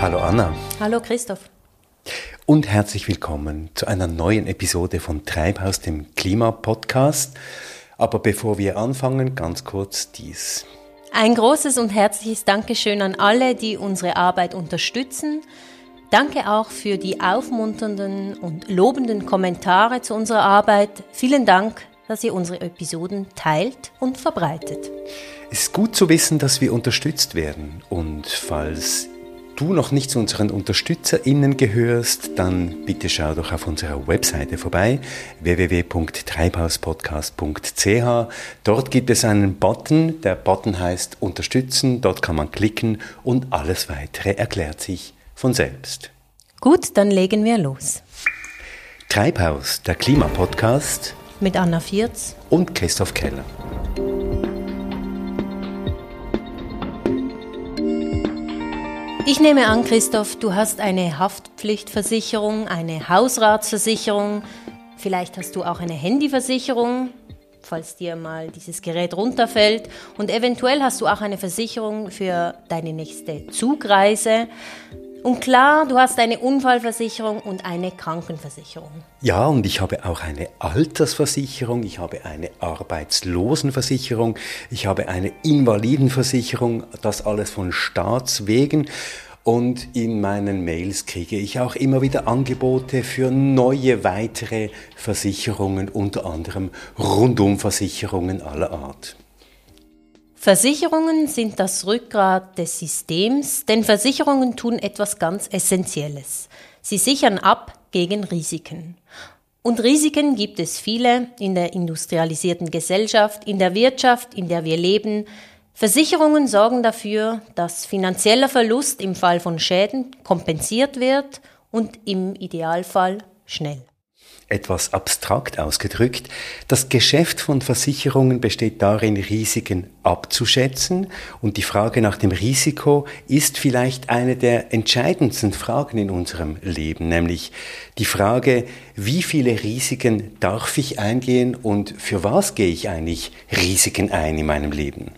Hallo Anna. Hallo Christoph. Und herzlich willkommen zu einer neuen Episode von Treibhaus, dem Klimapodcast. Aber bevor wir anfangen, ganz kurz dies. Ein großes und herzliches Dankeschön an alle, die unsere Arbeit unterstützen. Danke auch für die aufmunternden und lobenden Kommentare zu unserer Arbeit. Vielen Dank, dass ihr unsere Episoden teilt und verbreitet. Es ist gut zu wissen, dass wir unterstützt werden. Und falls du noch nicht zu unseren UnterstützerInnen gehörst, dann bitte schau doch auf unserer Webseite vorbei, www.treibhauspodcast.ch. Dort gibt es einen Button, der Button heißt Unterstützen, dort kann man klicken und alles weitere erklärt sich von selbst. Gut, dann legen wir los. Treibhaus, der Klimapodcast mit Anna Vierz und Christoph Keller. Ich nehme an, Christoph, du hast eine Haftpflichtversicherung, eine Hausratsversicherung, vielleicht hast du auch eine Handyversicherung, falls dir mal dieses Gerät runterfällt und eventuell hast du auch eine Versicherung für deine nächste Zugreise. Und klar, du hast eine Unfallversicherung und eine Krankenversicherung. Ja, und ich habe auch eine Altersversicherung, ich habe eine Arbeitslosenversicherung, ich habe eine Invalidenversicherung, das alles von Staatswegen. Und in meinen Mails kriege ich auch immer wieder Angebote für neue weitere Versicherungen, unter anderem Rundumversicherungen aller Art. Versicherungen sind das Rückgrat des Systems, denn Versicherungen tun etwas ganz Essentielles. Sie sichern ab gegen Risiken. Und Risiken gibt es viele in der industrialisierten Gesellschaft, in der Wirtschaft, in der wir leben. Versicherungen sorgen dafür, dass finanzieller Verlust im Fall von Schäden kompensiert wird und im Idealfall schnell etwas abstrakt ausgedrückt, das Geschäft von Versicherungen besteht darin, Risiken abzuschätzen und die Frage nach dem Risiko ist vielleicht eine der entscheidendsten Fragen in unserem Leben, nämlich die Frage, wie viele Risiken darf ich eingehen und für was gehe ich eigentlich Risiken ein in meinem Leben?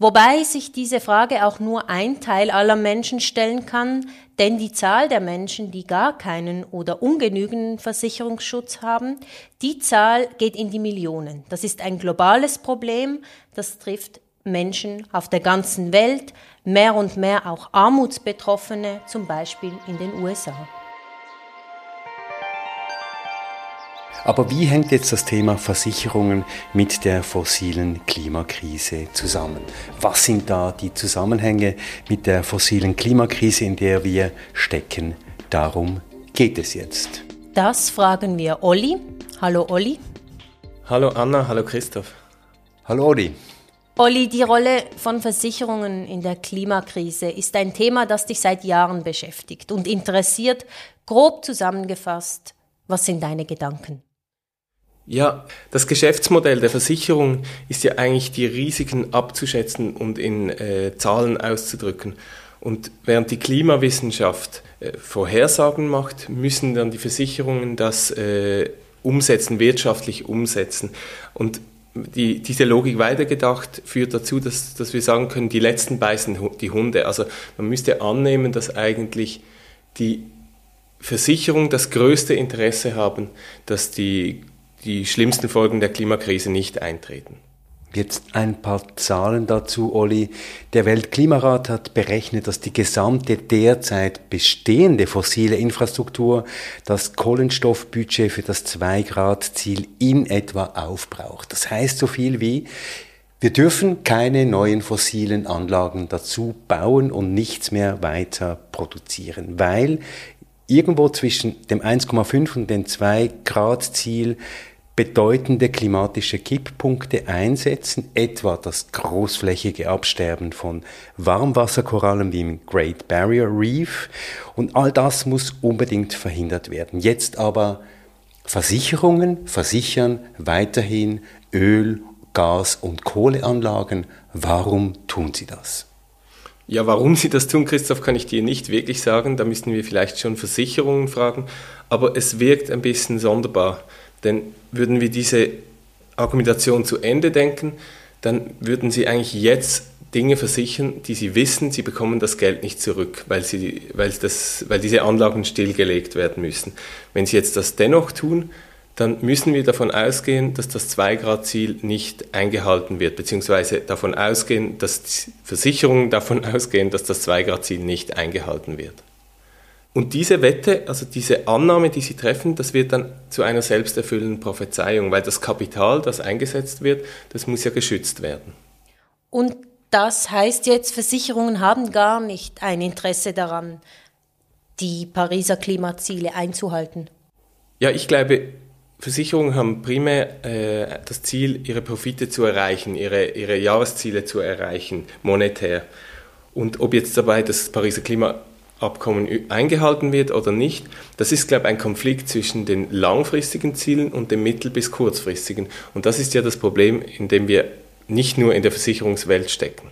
Wobei sich diese Frage auch nur ein Teil aller Menschen stellen kann, denn die Zahl der Menschen, die gar keinen oder ungenügenden Versicherungsschutz haben, die Zahl geht in die Millionen. Das ist ein globales Problem, das trifft Menschen auf der ganzen Welt, mehr und mehr auch Armutsbetroffene, zum Beispiel in den USA. Aber wie hängt jetzt das Thema Versicherungen mit der fossilen Klimakrise zusammen? Was sind da die Zusammenhänge mit der fossilen Klimakrise, in der wir stecken? Darum geht es jetzt. Das fragen wir Olli. Hallo Olli. Hallo Anna, hallo Christoph. Hallo Olli. Olli, die Rolle von Versicherungen in der Klimakrise ist ein Thema, das dich seit Jahren beschäftigt und interessiert. Grob zusammengefasst, was sind deine Gedanken? Ja, das Geschäftsmodell der Versicherung ist ja eigentlich die Risiken abzuschätzen und in äh, Zahlen auszudrücken. Und während die Klimawissenschaft äh, Vorhersagen macht, müssen dann die Versicherungen das äh, umsetzen, wirtschaftlich umsetzen. Und die, diese Logik weitergedacht führt dazu, dass, dass wir sagen können, die letzten beißen die Hunde. Also man müsste annehmen, dass eigentlich die Versicherung das größte Interesse haben, dass die die schlimmsten Folgen der Klimakrise nicht eintreten. Jetzt ein paar Zahlen dazu, Olli. Der Weltklimarat hat berechnet, dass die gesamte derzeit bestehende fossile Infrastruktur das Kohlenstoffbudget für das 2-Grad-Ziel in etwa aufbraucht. Das heißt so viel wie, wir dürfen keine neuen fossilen Anlagen dazu bauen und nichts mehr weiter produzieren, weil irgendwo zwischen dem 1,5 und dem 2 Grad Ziel bedeutende klimatische Kipppunkte einsetzen, etwa das großflächige Absterben von Warmwasserkorallen wie im Great Barrier Reef. Und all das muss unbedingt verhindert werden. Jetzt aber Versicherungen versichern weiterhin Öl, Gas und Kohleanlagen. Warum tun sie das? Ja, warum sie das tun, Christoph, kann ich dir nicht wirklich sagen. Da müssten wir vielleicht schon Versicherungen fragen. Aber es wirkt ein bisschen sonderbar. Denn würden wir diese Argumentation zu Ende denken, dann würden sie eigentlich jetzt Dinge versichern, die sie wissen, sie bekommen das Geld nicht zurück, weil, sie, weil, das, weil diese Anlagen stillgelegt werden müssen. Wenn sie jetzt das dennoch tun, dann müssen wir davon ausgehen, dass das 2-Grad-Ziel nicht eingehalten wird, beziehungsweise davon ausgehen, dass Versicherungen davon ausgehen, dass das 2-Grad-Ziel nicht eingehalten wird. Und diese Wette, also diese Annahme, die sie treffen, das wird dann zu einer selbsterfüllenden Prophezeiung, weil das Kapital, das eingesetzt wird, das muss ja geschützt werden. Und das heißt jetzt, Versicherungen haben gar nicht ein Interesse daran, die Pariser Klimaziele einzuhalten. Ja, ich glaube, Versicherungen haben primär äh, das Ziel, ihre Profite zu erreichen, ihre, ihre Jahresziele zu erreichen, monetär. Und ob jetzt dabei das Pariser Klimaabkommen eingehalten wird oder nicht, das ist, glaube ich, ein Konflikt zwischen den langfristigen Zielen und den mittel- bis kurzfristigen. Und das ist ja das Problem, in dem wir nicht nur in der Versicherungswelt stecken.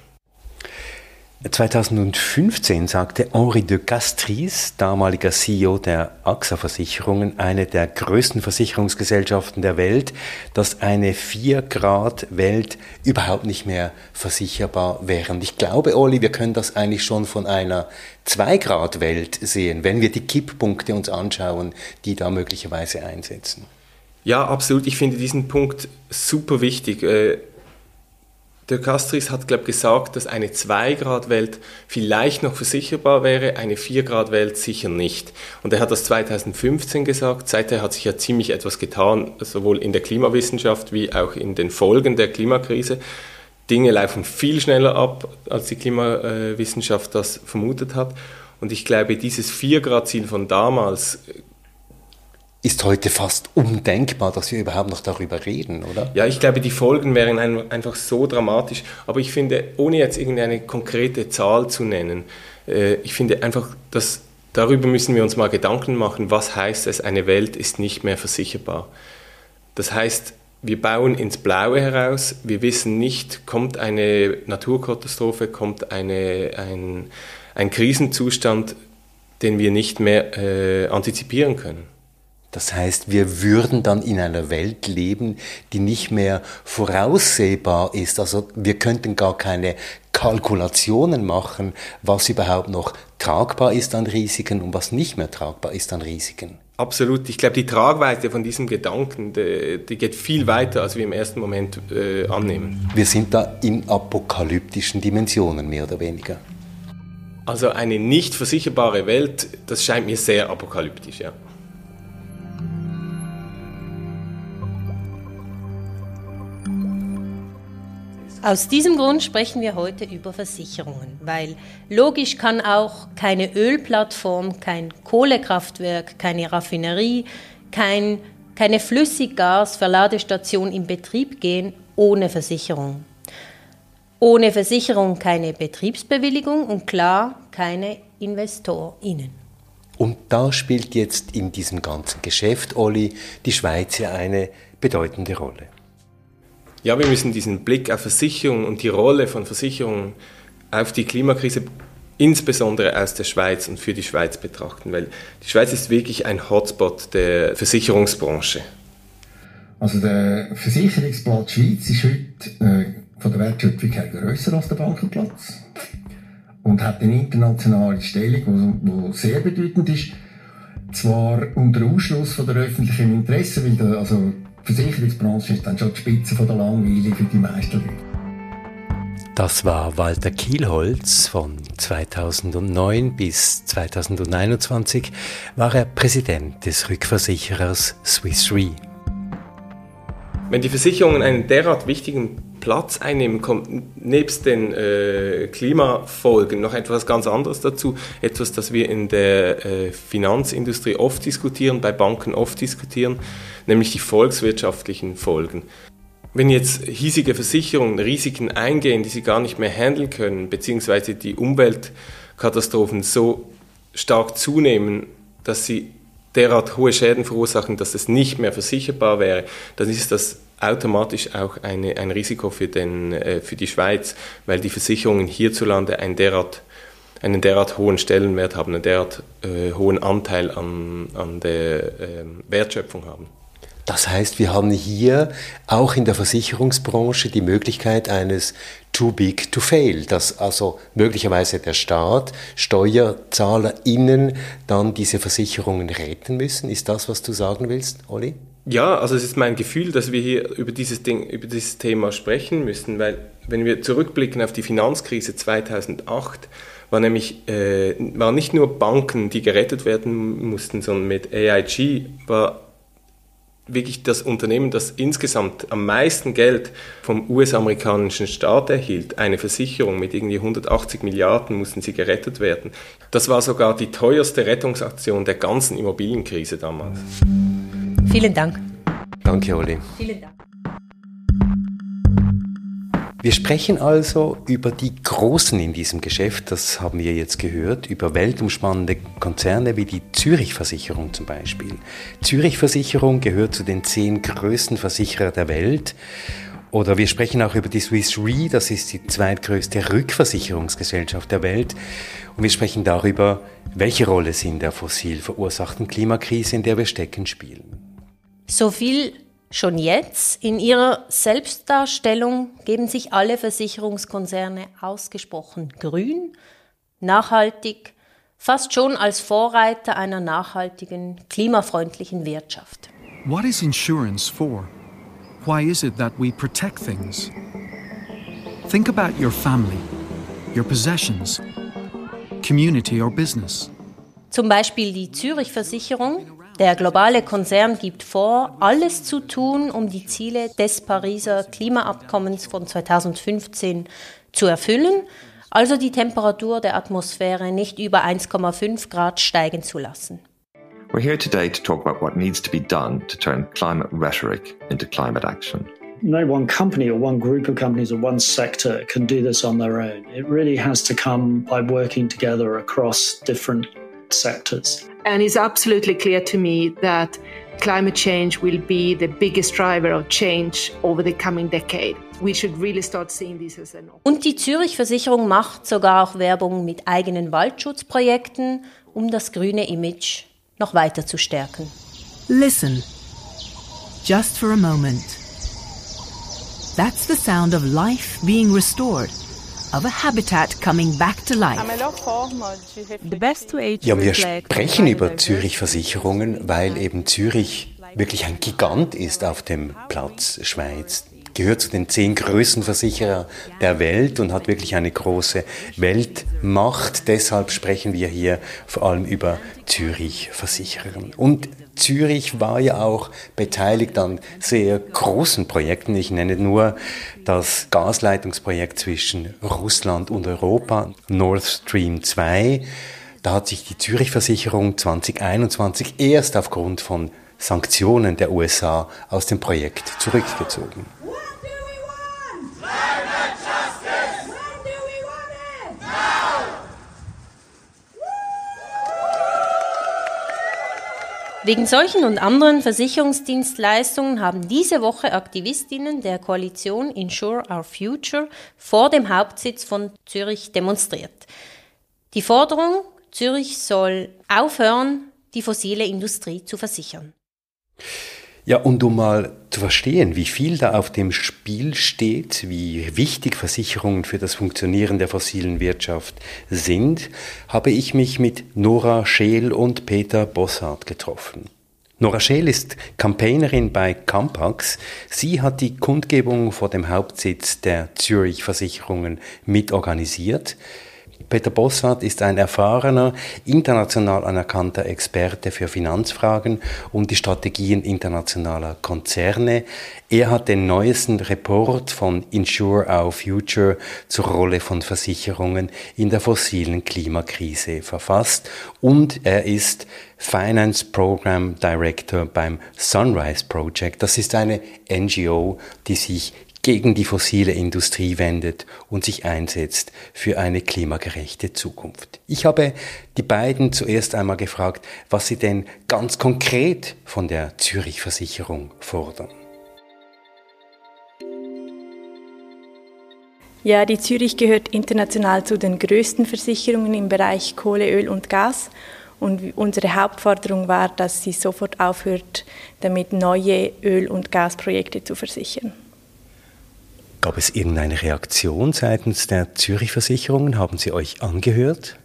2015 sagte Henri de Castries, damaliger CEO der AXA-Versicherungen, eine der größten Versicherungsgesellschaften der Welt, dass eine 4-Grad-Welt überhaupt nicht mehr versicherbar wäre. Und ich glaube, Olli, wir können das eigentlich schon von einer 2-Grad-Welt sehen, wenn wir die Kipppunkte uns anschauen, die da möglicherweise einsetzen. Ja, absolut. Ich finde diesen Punkt super wichtig. Der Castris hat, glaube ich, gesagt, dass eine 2-Grad-Welt vielleicht noch versicherbar wäre, eine 4-Grad-Welt sicher nicht. Und er hat das 2015 gesagt. Seither hat sich ja ziemlich etwas getan, sowohl in der Klimawissenschaft wie auch in den Folgen der Klimakrise. Dinge laufen viel schneller ab, als die Klimawissenschaft das vermutet hat. Und ich glaube, dieses 4-Grad-Ziel von damals ist heute fast undenkbar, dass wir überhaupt noch darüber reden, oder? Ja, ich glaube, die Folgen wären einfach so dramatisch. Aber ich finde, ohne jetzt irgendeine konkrete Zahl zu nennen, äh, ich finde einfach, dass darüber müssen wir uns mal Gedanken machen, was heißt es, eine Welt ist nicht mehr versicherbar. Das heißt, wir bauen ins Blaue heraus, wir wissen nicht, kommt eine Naturkatastrophe, kommt eine, ein, ein Krisenzustand, den wir nicht mehr äh, antizipieren können. Das heißt, wir würden dann in einer Welt leben, die nicht mehr voraussehbar ist. Also wir könnten gar keine Kalkulationen machen, was überhaupt noch tragbar ist an Risiken und was nicht mehr tragbar ist an Risiken. Absolut. Ich glaube, die Tragweite von diesem Gedanken, die, die, geht viel weiter, als wir im ersten Moment äh, annehmen. Wir sind da in apokalyptischen Dimensionen, mehr oder weniger. Also eine nicht versicherbare Welt, das scheint mir sehr apokalyptisch, ja. Aus diesem Grund sprechen wir heute über Versicherungen, weil logisch kann auch keine Ölplattform, kein Kohlekraftwerk, keine Raffinerie, kein, keine Flüssiggasverladestation in Betrieb gehen ohne Versicherung. Ohne Versicherung keine Betriebsbewilligung und klar keine InvestorInnen. Und da spielt jetzt in diesem ganzen Geschäft, Olli, die Schweiz ja eine bedeutende Rolle. Ja, wir müssen diesen Blick auf Versicherungen und die Rolle von Versicherungen auf die Klimakrise insbesondere aus der Schweiz und für die Schweiz betrachten, weil die Schweiz ist wirklich ein Hotspot der Versicherungsbranche. Also der Versicherungsplatz Schweiz ist heute äh, von der Wertschöpfung her grösser als der Bankenplatz und hat eine internationale Stellung, die sehr bedeutend ist. Zwar unter Ausschluss von der öffentlichen Interesse, weil der, also Versicherungsbranche ist dann schon die Spitze von der Langweile für die meisten Leute. Das war Walter Kielholz. Von 2009 bis 2021 war er Präsident des Rückversicherers Swiss Re. Wenn die Versicherungen einen derart wichtigen Platz einnehmen, kommt nebst den äh, Klimafolgen noch etwas ganz anderes dazu. Etwas, das wir in der äh, Finanzindustrie oft diskutieren, bei Banken oft diskutieren nämlich die volkswirtschaftlichen Folgen. Wenn jetzt hiesige Versicherungen Risiken eingehen, die sie gar nicht mehr handeln können, beziehungsweise die Umweltkatastrophen so stark zunehmen, dass sie derart hohe Schäden verursachen, dass es nicht mehr versicherbar wäre, dann ist das automatisch auch eine, ein Risiko für, den, äh, für die Schweiz, weil die Versicherungen hierzulande einen derart, einen derart hohen Stellenwert haben, einen derart äh, hohen Anteil an, an der äh, Wertschöpfung haben. Das heißt, wir haben hier auch in der Versicherungsbranche die Möglichkeit eines too big to fail, dass also möglicherweise der Staat, SteuerzahlerInnen dann diese Versicherungen retten müssen. Ist das, was du sagen willst, Olli? Ja, also es ist mein Gefühl, dass wir hier über dieses Ding, über dieses Thema sprechen müssen, weil wenn wir zurückblicken auf die Finanzkrise 2008, war nämlich äh, war nicht nur Banken, die gerettet werden mussten, sondern mit AIG war wirklich das Unternehmen, das insgesamt am meisten Geld vom US-amerikanischen Staat erhielt, eine Versicherung mit irgendwie 180 Milliarden mussten sie gerettet werden. Das war sogar die teuerste Rettungsaktion der ganzen Immobilienkrise damals. Vielen Dank. Danke, Olli. Vielen Dank. Wir sprechen also über die Großen in diesem Geschäft, das haben wir jetzt gehört, über weltumspannende Konzerne wie die Zürich Versicherung zum Beispiel. Zürich Versicherung gehört zu den zehn größten Versicherer der Welt. Oder wir sprechen auch über die Swiss Re, das ist die zweitgrößte Rückversicherungsgesellschaft der Welt. Und wir sprechen darüber, welche Rolle sie in der fossil verursachten Klimakrise, in der wir stecken, spielen. So viel Schon jetzt in ihrer Selbstdarstellung geben sich alle Versicherungskonzerne ausgesprochen grün, nachhaltig, fast schon als Vorreiter einer nachhaltigen, klimafreundlichen Wirtschaft. What is insurance for? Why is it that we protect things? Think about your family, your possessions, community or business. Zum Beispiel die Zürich Versicherung der globale Konzern gibt vor, alles zu tun, um die Ziele des Pariser Klimaabkommens von 2015 zu erfüllen, also die Temperatur der Atmosphäre nicht über 1,5 Grad steigen zu lassen. We're here today to talk about what needs to be done to turn climate rhetoric into climate action. No one company or one group of companies or one sector can do this on their own. It really has to come by working together across different sectors. And it's absolutely clear to me that climate change will be the biggest driver of change over the coming decade. We should really start seeing this as an Und die Zürich Versicherung macht sogar auch Werbung mit eigenen Waldschutzprojekten, um das grüne Image noch weiter zu stärken. Listen. Just for a moment. That's the sound of life being restored of a habitat coming back to life. The best way to ja, wir sprechen über Zürich Versicherungen, weil eben Zürich wirklich ein Gigant ist auf dem Platz Schweiz gehört zu den zehn größten Versicherer der Welt und hat wirklich eine große Weltmacht. Deshalb sprechen wir hier vor allem über Zürich Versicherungen. Und Zürich war ja auch beteiligt an sehr großen Projekten. Ich nenne nur das Gasleitungsprojekt zwischen Russland und Europa, Nord Stream 2. Da hat sich die Zürich Versicherung 2021 erst aufgrund von Sanktionen der USA aus dem Projekt zurückgezogen. Wegen solchen und anderen Versicherungsdienstleistungen haben diese Woche Aktivistinnen der Koalition Insure Our Future vor dem Hauptsitz von Zürich demonstriert. Die Forderung, Zürich soll aufhören, die fossile Industrie zu versichern. Ja, und um mal zu verstehen, wie viel da auf dem Spiel steht, wie wichtig Versicherungen für das Funktionieren der fossilen Wirtschaft sind, habe ich mich mit Nora Scheel und Peter Bossart getroffen. Nora Scheel ist Campaignerin bei Campax. Sie hat die Kundgebung vor dem Hauptsitz der Zürich Versicherungen mitorganisiert. Peter Bossart ist ein erfahrener, international anerkannter Experte für Finanzfragen und die Strategien internationaler Konzerne. Er hat den neuesten Report von Insure Our Future zur Rolle von Versicherungen in der fossilen Klimakrise verfasst und er ist Finance Program Director beim Sunrise Project. Das ist eine NGO, die sich gegen die fossile Industrie wendet und sich einsetzt für eine klimagerechte Zukunft. Ich habe die beiden zuerst einmal gefragt, was sie denn ganz konkret von der Zürich Versicherung fordern. Ja, die Zürich gehört international zu den größten Versicherungen im Bereich Kohle, Öl und Gas Und unsere Hauptforderung war, dass sie sofort aufhört, damit neue Öl- und Gasprojekte zu versichern. Gab es irgendeine Reaktion seitens der Zürich-Versicherungen? Haben Sie euch angehört?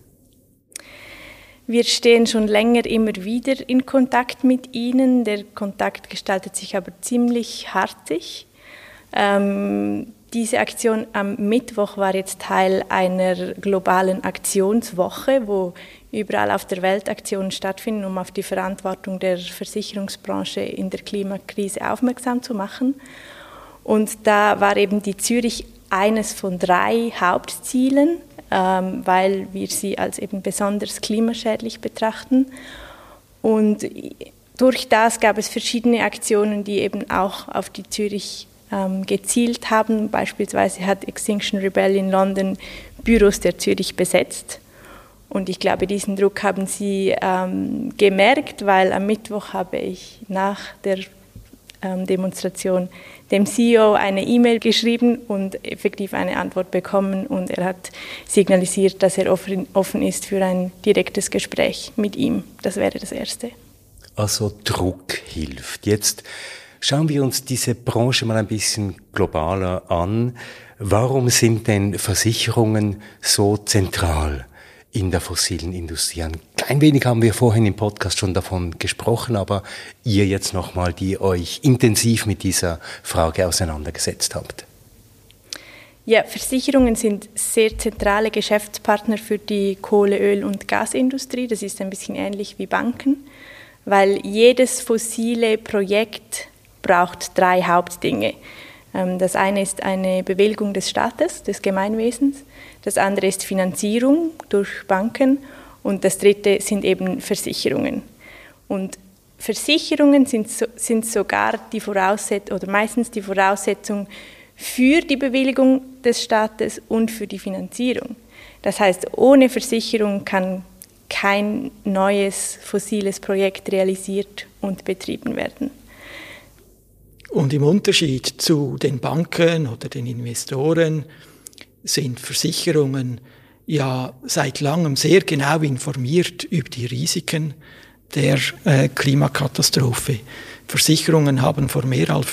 Wir stehen schon länger immer wieder in Kontakt mit ihnen. Der Kontakt gestaltet sich aber ziemlich hartig. Ähm, diese Aktion am Mittwoch war jetzt Teil einer globalen Aktionswoche, wo überall auf der Welt Aktionen stattfinden, um auf die Verantwortung der Versicherungsbranche in der Klimakrise aufmerksam zu machen. Und da war eben die Zürich eines von drei Hauptzielen, ähm, weil wir sie als eben besonders klimaschädlich betrachten. Und durch das gab es verschiedene Aktionen, die eben auch auf die Zürich ähm, gezielt haben. Beispielsweise hat Extinction Rebellion London Büros der Zürich besetzt. Und ich glaube, diesen Druck haben sie ähm, gemerkt, weil am Mittwoch habe ich nach der Demonstration dem CEO eine E-Mail geschrieben und effektiv eine Antwort bekommen. Und er hat signalisiert, dass er offen, offen ist für ein direktes Gespräch mit ihm. Das wäre das Erste. Also Druck hilft. Jetzt schauen wir uns diese Branche mal ein bisschen globaler an. Warum sind denn Versicherungen so zentral? In der fossilen Industrie. Ein klein wenig haben wir vorhin im Podcast schon davon gesprochen, aber ihr jetzt nochmal, die euch intensiv mit dieser Frage auseinandergesetzt habt. Ja, Versicherungen sind sehr zentrale Geschäftspartner für die Kohle-, Öl- und Gasindustrie. Das ist ein bisschen ähnlich wie Banken, weil jedes fossile Projekt braucht drei Hauptdinge. Ähm, das eine ist eine Bewilligung des Staates, des Gemeinwesens. Das andere ist Finanzierung durch Banken. Und das dritte sind eben Versicherungen. Und Versicherungen sind, sind sogar die Voraussetzung oder meistens die Voraussetzung für die Bewilligung des Staates und für die Finanzierung. Das heißt, ohne Versicherung kann kein neues fossiles Projekt realisiert und betrieben werden. Und im Unterschied zu den Banken oder den Investoren sind Versicherungen ja seit langem sehr genau informiert über die Risiken der äh, Klimakatastrophe. Versicherungen haben vor mehr als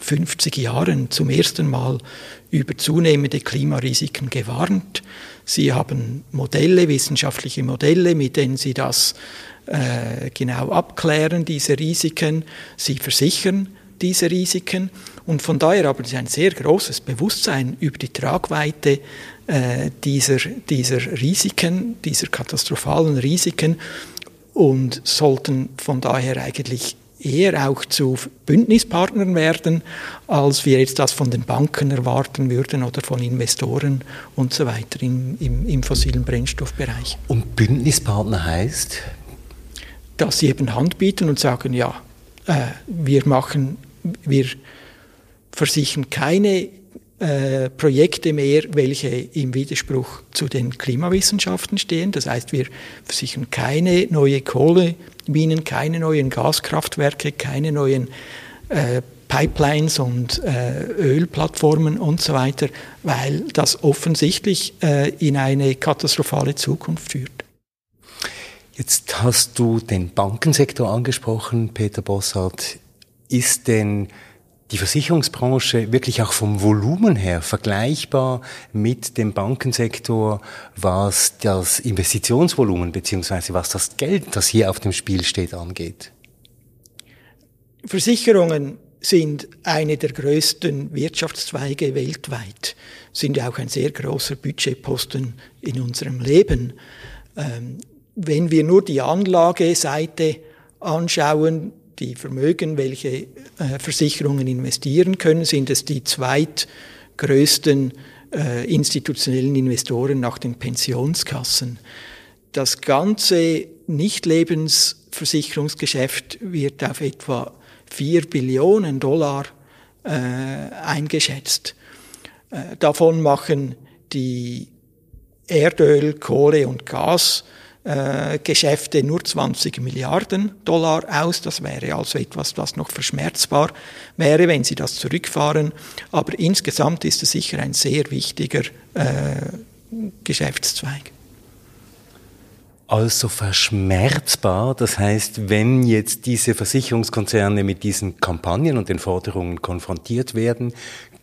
50 Jahren zum ersten Mal über zunehmende Klimarisiken gewarnt. Sie haben Modelle, wissenschaftliche Modelle, mit denen sie das äh, genau abklären, diese Risiken. Sie versichern diese Risiken. Und von daher haben sie ein sehr großes Bewusstsein über die Tragweite äh, dieser, dieser Risiken, dieser katastrophalen Risiken und sollten von daher eigentlich eher auch zu Bündnispartnern werden, als wir jetzt das von den Banken erwarten würden oder von Investoren und so weiter im, im, im fossilen Brennstoffbereich. Und Bündnispartner heißt? Dass sie eben Hand bieten und sagen, ja, äh, wir machen, wir versichern keine äh, Projekte mehr, welche im Widerspruch zu den Klimawissenschaften stehen. Das heißt, wir versichern keine neue Kohleminen, keine neuen Gaskraftwerke, keine neuen äh, Pipelines und äh, Ölplattformen und so weiter, weil das offensichtlich äh, in eine katastrophale Zukunft führt. Jetzt hast du den Bankensektor angesprochen, Peter Bossart. Ist denn die Versicherungsbranche wirklich auch vom Volumen her vergleichbar mit dem Bankensektor, was das Investitionsvolumen beziehungsweise was das Geld, das hier auf dem Spiel steht, angeht? Versicherungen sind eine der größten Wirtschaftszweige weltweit, sind auch ein sehr großer Budgetposten in unserem Leben. Ähm, wenn wir nur die Anlageseite anschauen, die Vermögen, welche äh, Versicherungen investieren können, sind es die zweitgrößten äh, institutionellen Investoren nach den Pensionskassen. Das ganze Nichtlebensversicherungsgeschäft wird auf etwa 4 Billionen Dollar äh, eingeschätzt. Äh, davon machen die Erdöl, Kohle und Gas äh, Geschäfte nur 20 Milliarden Dollar aus. Das wäre also etwas, was noch verschmerzbar wäre, wenn sie das zurückfahren. Aber insgesamt ist es sicher ein sehr wichtiger äh, Geschäftszweig. also verschmerzbar. Das heißt, wenn jetzt diese Versicherungskonzerne mit diesen Kampagnen und den Forderungen konfrontiert werden,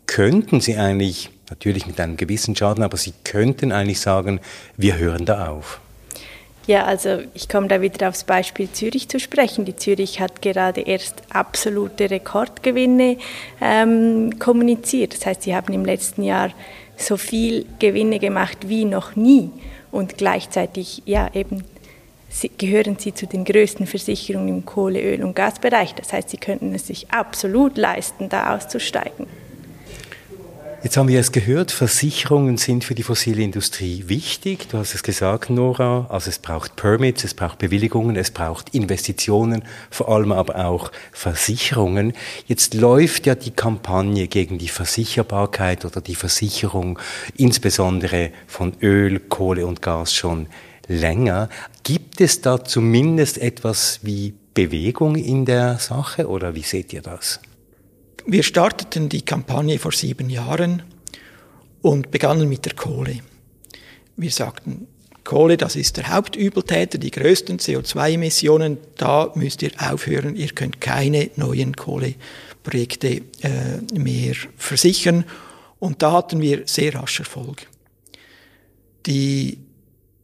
könnten sie eigentlich, natürlich mit einem gewissen Schaden, aber sie könnten eigentlich sagen, wir hören da auf. Ja, also ich komme da wieder aufs Beispiel Zürich zu sprechen. Die Zürich hat gerade erst absolute Rekordgewinne ähm, kommuniziert. Das heißt, sie haben im letzten Jahr so viel Gewinne gemacht wie noch nie und gleichzeitig ja eben sie, gehören sie zu den größten Versicherungen im Kohle-, Öl- und Gasbereich. Das heißt, sie könnten es sich absolut leisten, da auszusteigen. Jetzt haben wir es gehört, Versicherungen sind für die fossile Industrie wichtig. Du hast es gesagt, Nora. Also es braucht Permits, es braucht Bewilligungen, es braucht Investitionen, vor allem aber auch Versicherungen. Jetzt läuft ja die Kampagne gegen die Versicherbarkeit oder die Versicherung, insbesondere von Öl, Kohle und Gas schon länger. Gibt es da zumindest etwas wie Bewegung in der Sache oder wie seht ihr das? Wir starteten die Kampagne vor sieben Jahren und begannen mit der Kohle. Wir sagten, Kohle, das ist der Hauptübeltäter, die größten CO2-Emissionen, da müsst ihr aufhören, ihr könnt keine neuen Kohleprojekte äh, mehr versichern. Und da hatten wir sehr rasch Erfolg. Die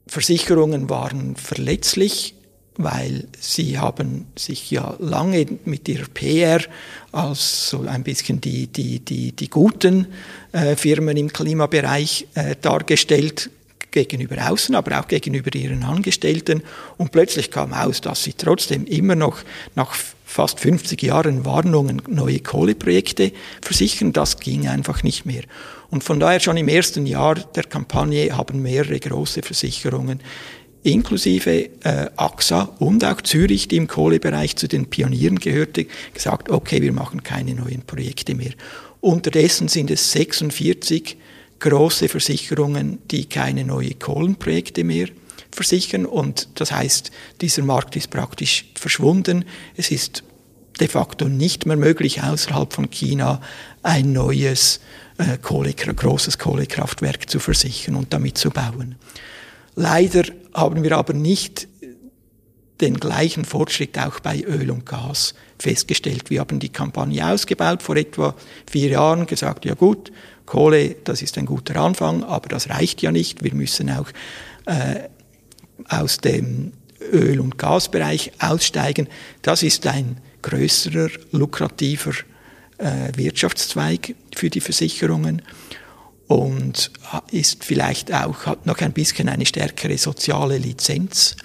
Versicherungen waren verletzlich, weil sie haben sich ja lange mit ihrer PR als so ein bisschen die, die, die, die guten äh, Firmen im Klimabereich äh, dargestellt gegenüber außen, aber auch gegenüber ihren Angestellten. Und plötzlich kam aus, dass sie trotzdem immer noch nach fast 50 Jahren Warnungen neue Kohleprojekte versichern. Das ging einfach nicht mehr. Und von daher schon im ersten Jahr der Kampagne haben mehrere große Versicherungen inklusive äh, AXA und auch Zürich, die im Kohlebereich zu den Pionieren gehörte, gesagt, okay, wir machen keine neuen Projekte mehr. Unterdessen sind es 46 große Versicherungen, die keine neuen Kohlenprojekte mehr versichern und das heißt, dieser Markt ist praktisch verschwunden. Es ist de facto nicht mehr möglich, außerhalb von China ein neues äh, Kohle, großes Kohlekraftwerk zu versichern und damit zu bauen. Leider haben wir aber nicht den gleichen Fortschritt auch bei Öl und Gas festgestellt. Wir haben die Kampagne ausgebaut vor etwa vier Jahren, gesagt, ja gut, Kohle, das ist ein guter Anfang, aber das reicht ja nicht. Wir müssen auch äh, aus dem Öl- und Gasbereich aussteigen. Das ist ein größerer, lukrativer äh, Wirtschaftszweig für die Versicherungen und ist vielleicht auch, hat noch ein bisschen eine stärkere soziale Lizenz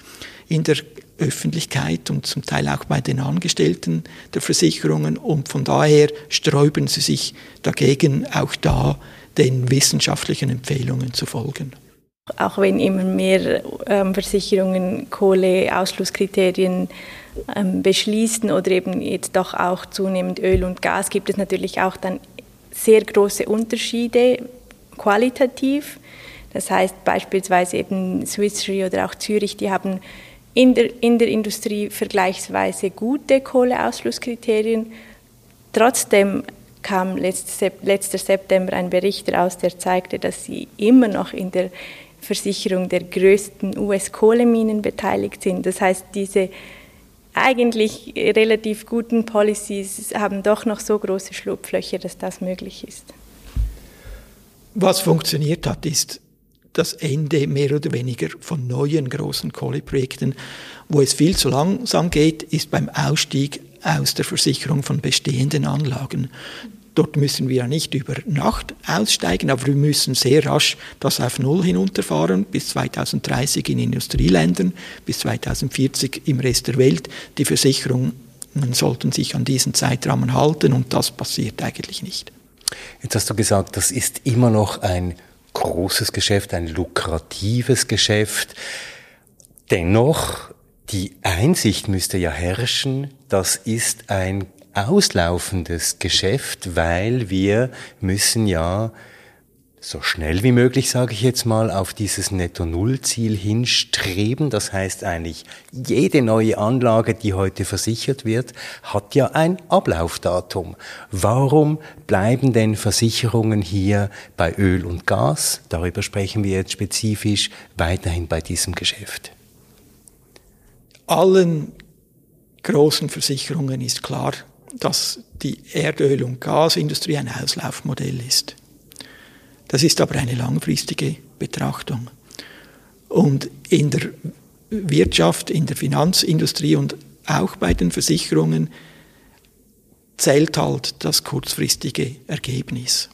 in der Öffentlichkeit und zum Teil auch bei den Angestellten der Versicherungen und von daher sträuben sie sich dagegen, auch da den wissenschaftlichen Empfehlungen zu folgen. Auch wenn immer mehr ähm, Versicherungen Kohleausschlusskriterien ähm, beschließen oder eben jetzt doch auch zunehmend Öl und Gas, gibt es natürlich auch dann sehr große Unterschiede qualitativ. Das heißt beispielsweise eben Swiss Re oder auch Zürich, die haben in der, in der Industrie vergleichsweise gute Kohleausschlusskriterien. Trotzdem kam letzter September ein Bericht heraus, der zeigte, dass sie immer noch in der Versicherung der größten US-Kohleminen beteiligt sind. Das heißt, diese eigentlich relativ guten Policies haben doch noch so große Schlupflöcher, dass das möglich ist. Was funktioniert hat, ist das Ende mehr oder weniger von neuen großen Kohleprojekten. Wo es viel zu langsam geht, ist beim Ausstieg aus der Versicherung von bestehenden Anlagen. Dort müssen wir ja nicht über Nacht aussteigen, aber wir müssen sehr rasch das auf Null hinunterfahren, bis 2030 in Industrieländern, bis 2040 im Rest der Welt. Die Versicherungen sollten sich an diesen Zeitrahmen halten und das passiert eigentlich nicht. Jetzt hast du gesagt, das ist immer noch ein großes Geschäft, ein lukratives Geschäft. Dennoch, die Einsicht müsste ja herrschen, das ist ein auslaufendes Geschäft, weil wir müssen ja so schnell wie möglich, sage ich jetzt mal, auf dieses Netto-Null-Ziel hinstreben. Das heißt eigentlich, jede neue Anlage, die heute versichert wird, hat ja ein Ablaufdatum. Warum bleiben denn Versicherungen hier bei Öl und Gas, darüber sprechen wir jetzt spezifisch, weiterhin bei diesem Geschäft? allen großen Versicherungen ist klar, dass die Erdöl- und Gasindustrie ein Auslaufmodell ist. Das ist aber eine langfristige Betrachtung. Und in der Wirtschaft, in der Finanzindustrie und auch bei den Versicherungen zählt halt das kurzfristige Ergebnis.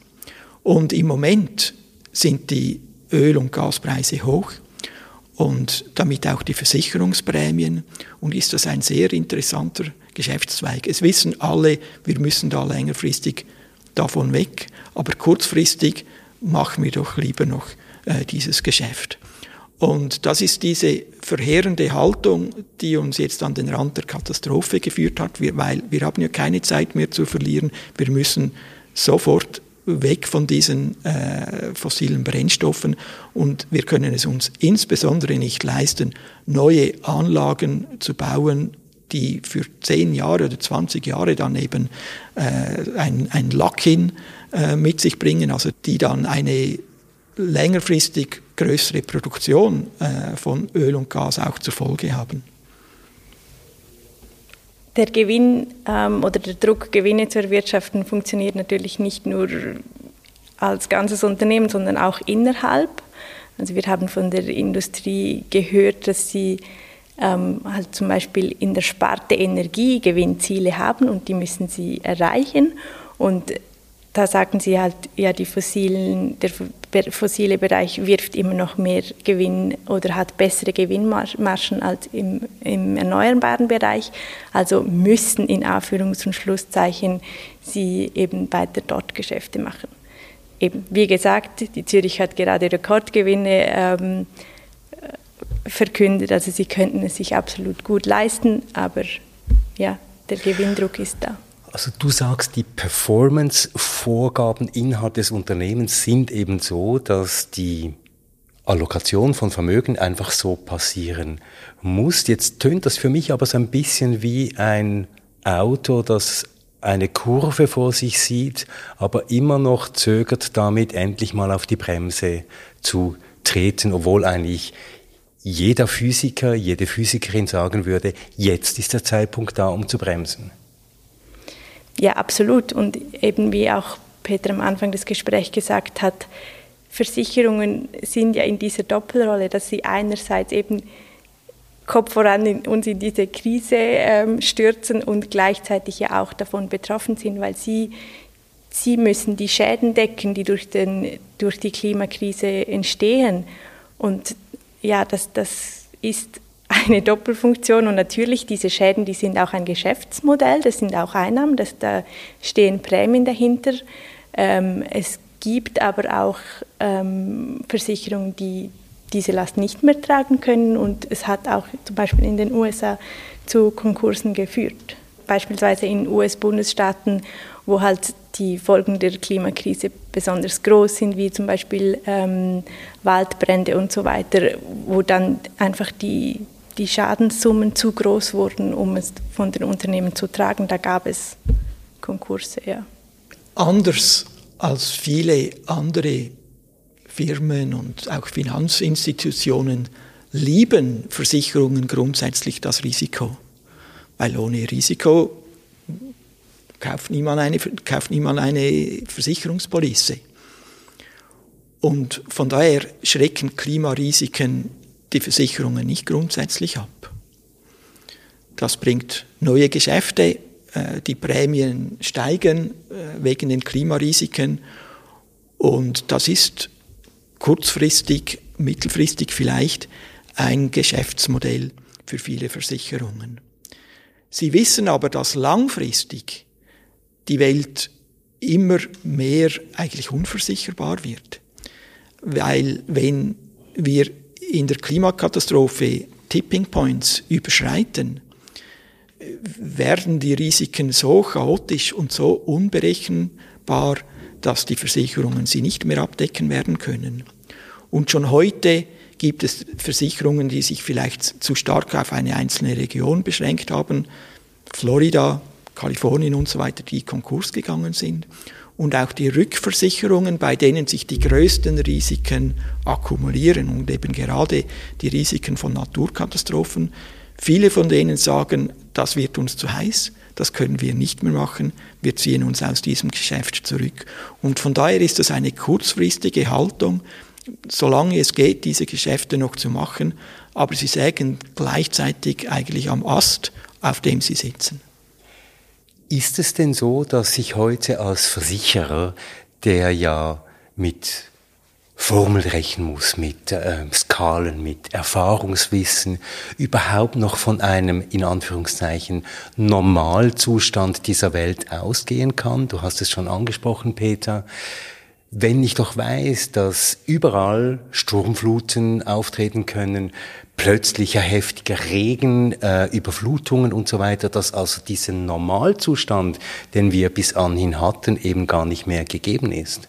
Und im Moment sind die Öl- und Gaspreise hoch und damit auch die Versicherungsprämien und ist das ein sehr interessanter Geschäftszweig. Es wissen alle, wir müssen da längerfristig davon weg, aber kurzfristig machen wir doch lieber noch äh, dieses Geschäft. Und das ist diese verheerende Haltung, die uns jetzt an den Rand der Katastrophe geführt hat, wir, weil wir haben ja keine Zeit mehr zu verlieren. Wir müssen sofort weg von diesen äh, fossilen Brennstoffen und wir können es uns insbesondere nicht leisten, neue Anlagen zu bauen, die für 10 Jahre oder 20 Jahre dann eben äh, ein, ein Lock-in äh, mit sich bringen, also die dann eine längerfristig größere Produktion äh, von Öl und Gas auch zur Folge haben. Der Gewinn ähm, oder der Druck, Gewinne zu erwirtschaften, funktioniert natürlich nicht nur als ganzes Unternehmen, sondern auch innerhalb. Also wir haben von der Industrie gehört, dass sie ähm, halt zum Beispiel in der Sparte Energie Gewinnziele haben und die müssen sie erreichen. Und da sagen sie halt, ja, die fossilen, der fossile Bereich wirft immer noch mehr Gewinn oder hat bessere Gewinnmargen als im, im erneuerbaren Bereich. Also müssen in Anführungs- und Schlusszeichen sie eben weiter dort Geschäfte machen. Eben, wie gesagt, die Zürich hat gerade Rekordgewinne ähm, verkündet, also sie könnten es sich absolut gut leisten, aber ja, der Gewinndruck ist da. Also du sagst, die Performance-Vorgaben innerhalb des Unternehmens sind eben so, dass die Allokation von Vermögen einfach so passieren muss. Jetzt tönt das für mich aber so ein bisschen wie ein Auto, das eine Kurve vor sich sieht, aber immer noch zögert damit endlich mal auf die Bremse zu treten, obwohl eigentlich jeder Physiker, jede Physikerin sagen würde, jetzt ist der Zeitpunkt da, um zu bremsen. Ja, absolut. Und eben wie auch Peter am Anfang des Gesprächs gesagt hat, Versicherungen sind ja in dieser Doppelrolle, dass sie einerseits eben Kopf voran in, uns in diese Krise ähm, stürzen und gleichzeitig ja auch davon betroffen sind, weil sie, sie müssen die Schäden decken, die durch, den, durch die Klimakrise entstehen. Und ja, das, das ist eine Doppelfunktion und natürlich diese Schäden, die sind auch ein Geschäftsmodell, das sind auch Einnahmen, das, da stehen Prämien dahinter. Ähm, es gibt aber auch ähm, Versicherungen, die diese Last nicht mehr tragen können und es hat auch zum Beispiel in den USA zu Konkursen geführt. Beispielsweise in US-Bundesstaaten, wo halt die Folgen der Klimakrise besonders groß sind, wie zum Beispiel ähm, Waldbrände und so weiter, wo dann einfach die, die Schadenssummen zu groß wurden, um es von den Unternehmen zu tragen. Da gab es Konkurse, ja. Anders als viele andere Firmen und auch Finanzinstitutionen lieben Versicherungen grundsätzlich das Risiko, weil ohne Risiko kauft niemand eine, kauft niemand eine Versicherungspolice. Und von daher schrecken Klimarisiken die Versicherungen nicht grundsätzlich ab. Das bringt neue Geschäfte, äh, die Prämien steigen äh, wegen den Klimarisiken und das ist kurzfristig, mittelfristig vielleicht ein Geschäftsmodell für viele Versicherungen. Sie wissen aber, dass langfristig die Welt immer mehr eigentlich unversicherbar wird. Weil wenn wir in der Klimakatastrophe Tipping Points überschreiten, werden die Risiken so chaotisch und so unberechenbar, dass die Versicherungen sie nicht mehr abdecken werden können. Und schon heute gibt es Versicherungen, die sich vielleicht zu stark auf eine einzelne Region beschränkt haben. Florida, Kalifornien und so weiter, die Konkurs gegangen sind. Und auch die Rückversicherungen, bei denen sich die größten Risiken akkumulieren und eben gerade die Risiken von Naturkatastrophen, Viele von denen sagen, das wird uns zu heiß, das können wir nicht mehr machen, wir ziehen uns aus diesem Geschäft zurück. Und von daher ist das eine kurzfristige Haltung, solange es geht, diese Geschäfte noch zu machen, aber sie sägen gleichzeitig eigentlich am Ast, auf dem sie sitzen. Ist es denn so, dass sich heute als Versicherer, der ja mit Formel rechnen muss, mit äh, Skalen, mit Erfahrungswissen, überhaupt noch von einem, in Anführungszeichen, Normalzustand dieser Welt ausgehen kann? Du hast es schon angesprochen, Peter. Wenn ich doch weiß, dass überall Sturmfluten auftreten können, plötzlicher heftiger Regen, äh, Überflutungen und so weiter, dass also diesen Normalzustand, den wir bis anhin hatten, eben gar nicht mehr gegeben ist.